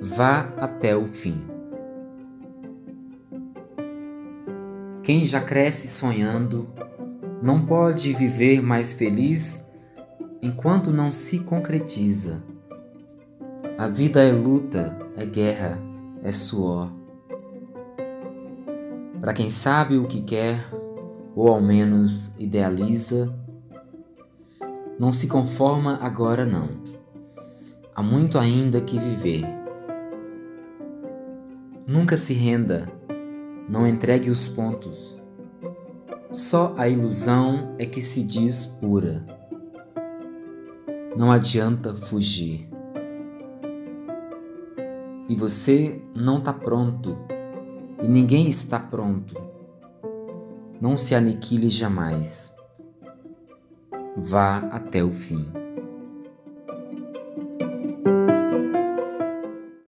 Vá até o fim. Quem já cresce sonhando não pode viver mais feliz enquanto não se concretiza. A vida é luta, é guerra, é suor. Para quem sabe o que quer, ou ao menos idealiza, não se conforma agora não. Há muito ainda que viver. Nunca se renda, não entregue os pontos. Só a ilusão é que se diz pura. Não adianta fugir. E você não está pronto, e ninguém está pronto. Não se aniquile jamais. Vá até o fim.